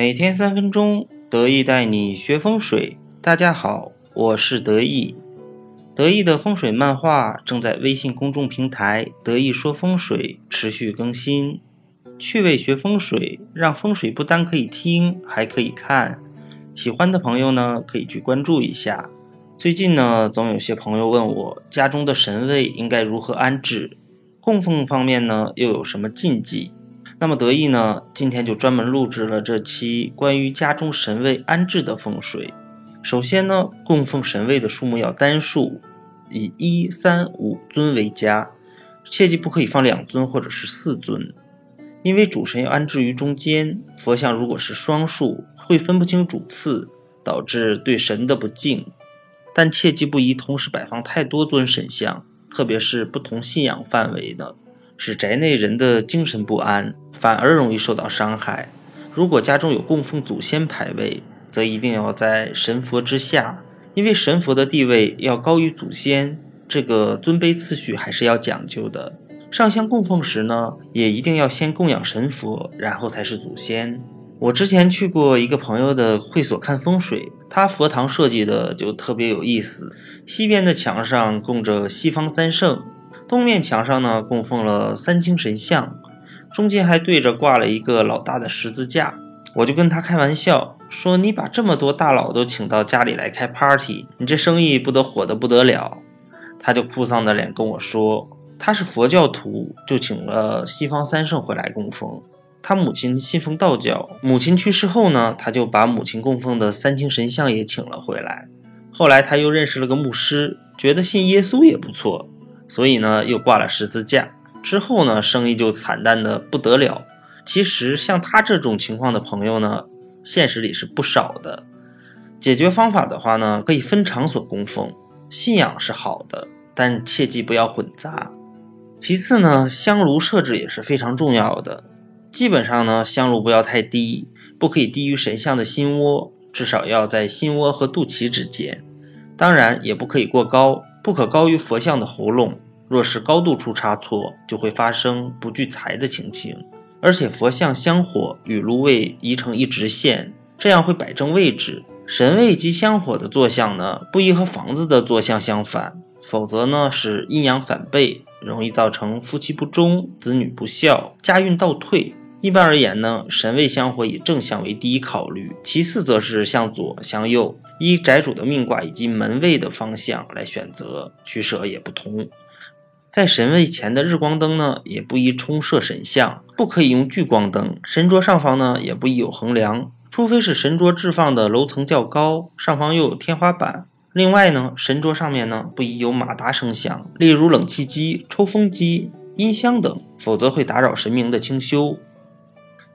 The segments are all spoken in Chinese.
每天三分钟，得意带你学风水。大家好，我是得意。得意的风水漫画正在微信公众平台“得意说风水”持续更新，趣味学风水，让风水不单可以听，还可以看。喜欢的朋友呢，可以去关注一下。最近呢，总有些朋友问我，家中的神位应该如何安置？供奉方面呢，又有什么禁忌？那么得意呢，今天就专门录制了这期关于家中神位安置的风水。首先呢，供奉神位的数目要单数，以一、三、五尊为佳，切记不可以放两尊或者是四尊，因为主神要安置于中间。佛像如果是双数，会分不清主次，导致对神的不敬。但切记不宜同时摆放太多尊神像，特别是不同信仰范围的。使宅内人的精神不安，反而容易受到伤害。如果家中有供奉祖先牌位，则一定要在神佛之下，因为神佛的地位要高于祖先，这个尊卑次序还是要讲究的。上香供奉时呢，也一定要先供养神佛，然后才是祖先。我之前去过一个朋友的会所看风水，他佛堂设计的就特别有意思，西边的墙上供着西方三圣。东面墙上呢，供奉了三清神像，中间还对着挂了一个老大的十字架。我就跟他开玩笑说：“你把这么多大佬都请到家里来开 party，你这生意不得火的不得了？”他就哭丧着脸跟我说：“他是佛教徒，就请了西方三圣回来供奉。他母亲信奉道教，母亲去世后呢，他就把母亲供奉的三清神像也请了回来。后来他又认识了个牧师，觉得信耶稣也不错。”所以呢，又挂了十字架。之后呢，生意就惨淡的不得了。其实像他这种情况的朋友呢，现实里是不少的。解决方法的话呢，可以分场所供奉。信仰是好的，但切记不要混杂。其次呢，香炉设置也是非常重要的。基本上呢，香炉不要太低，不可以低于神像的心窝，至少要在心窝和肚脐之间。当然，也不可以过高。不可高于佛像的喉咙，若是高度出差错，就会发生不聚财的情形。而且佛像香火与炉位移成一直线，这样会摆正位置。神位及香火的坐向呢，不宜和房子的坐向相反，否则呢是阴阳反背，容易造成夫妻不忠、子女不孝、家运倒退。一般而言呢，神位香火以正向为第一考虑，其次则是向左向右。依宅主的命卦以及门位的方向来选择，取舍也不同。在神位前的日光灯呢，也不宜冲射神像，不可以用聚光灯。神桌上方呢，也不宜有横梁，除非是神桌置放的楼层较高，上方又有天花板。另外呢，神桌上面呢，不宜有马达声响，例如冷气机、抽风机、音箱等，否则会打扰神明的清修。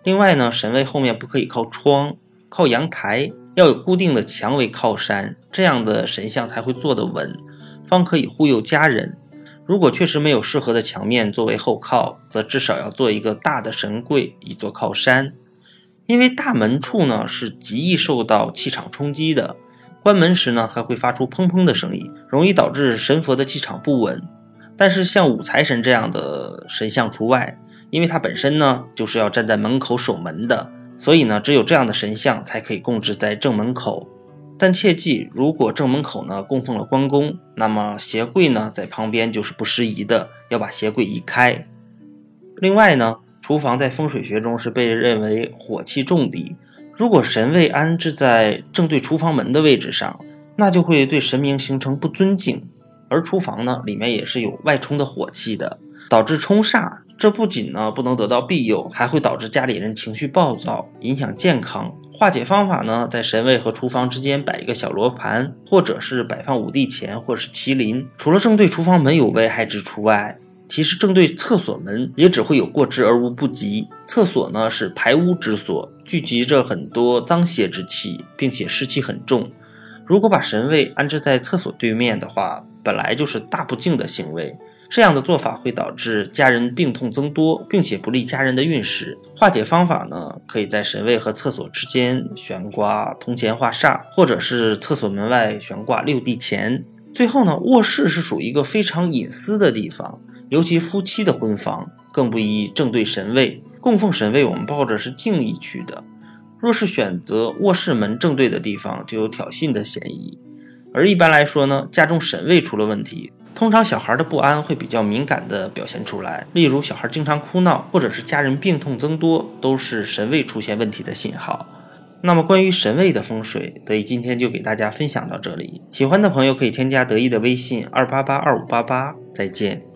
另外呢，神位后面不可以靠窗，靠阳台。要有固定的墙为靠山，这样的神像才会坐得稳，方可以护佑家人。如果确实没有适合的墙面作为后靠，则至少要做一个大的神柜以作靠山。因为大门处呢是极易受到气场冲击的，关门时呢还会发出砰砰的声音，容易导致神佛的气场不稳。但是像五财神这样的神像除外，因为它本身呢就是要站在门口守门的。所以呢，只有这样的神像才可以供置在正门口。但切记，如果正门口呢供奉了关公，那么鞋柜呢在旁边就是不适宜的，要把鞋柜移开。另外呢，厨房在风水学中是被认为火气重地，如果神位安置在正对厨房门的位置上，那就会对神明形成不尊敬。而厨房呢，里面也是有外冲的火气的，导致冲煞。这不仅呢不能得到庇佑，还会导致家里人情绪暴躁，影响健康。化解方法呢，在神位和厨房之间摆一个小罗盘，或者是摆放五帝钱，或者是麒麟。除了正对厨房门有危害之处外，其实正对厕所门也只会有过之而无不及。厕所呢是排污之所，聚集着很多脏邪之气，并且湿气很重。如果把神位安置在厕所对面的话，本来就是大不敬的行为。这样的做法会导致家人病痛增多，并且不利家人的运势。化解方法呢，可以在神位和厕所之间悬挂铜钱化煞，或者是厕所门外悬挂六帝钱。最后呢，卧室是属于一个非常隐私的地方，尤其夫妻的婚房更不宜正对神位。供奉神位，我们抱着是敬意去的。若是选择卧室门正对的地方，就有挑衅的嫌疑。而一般来说呢，家中神位出了问题，通常小孩的不安会比较敏感的表现出来，例如小孩经常哭闹，或者是家人病痛增多，都是神位出现问题的信号。那么关于神位的风水，德意今天就给大家分享到这里。喜欢的朋友可以添加德意的微信二八八二五八八，再见。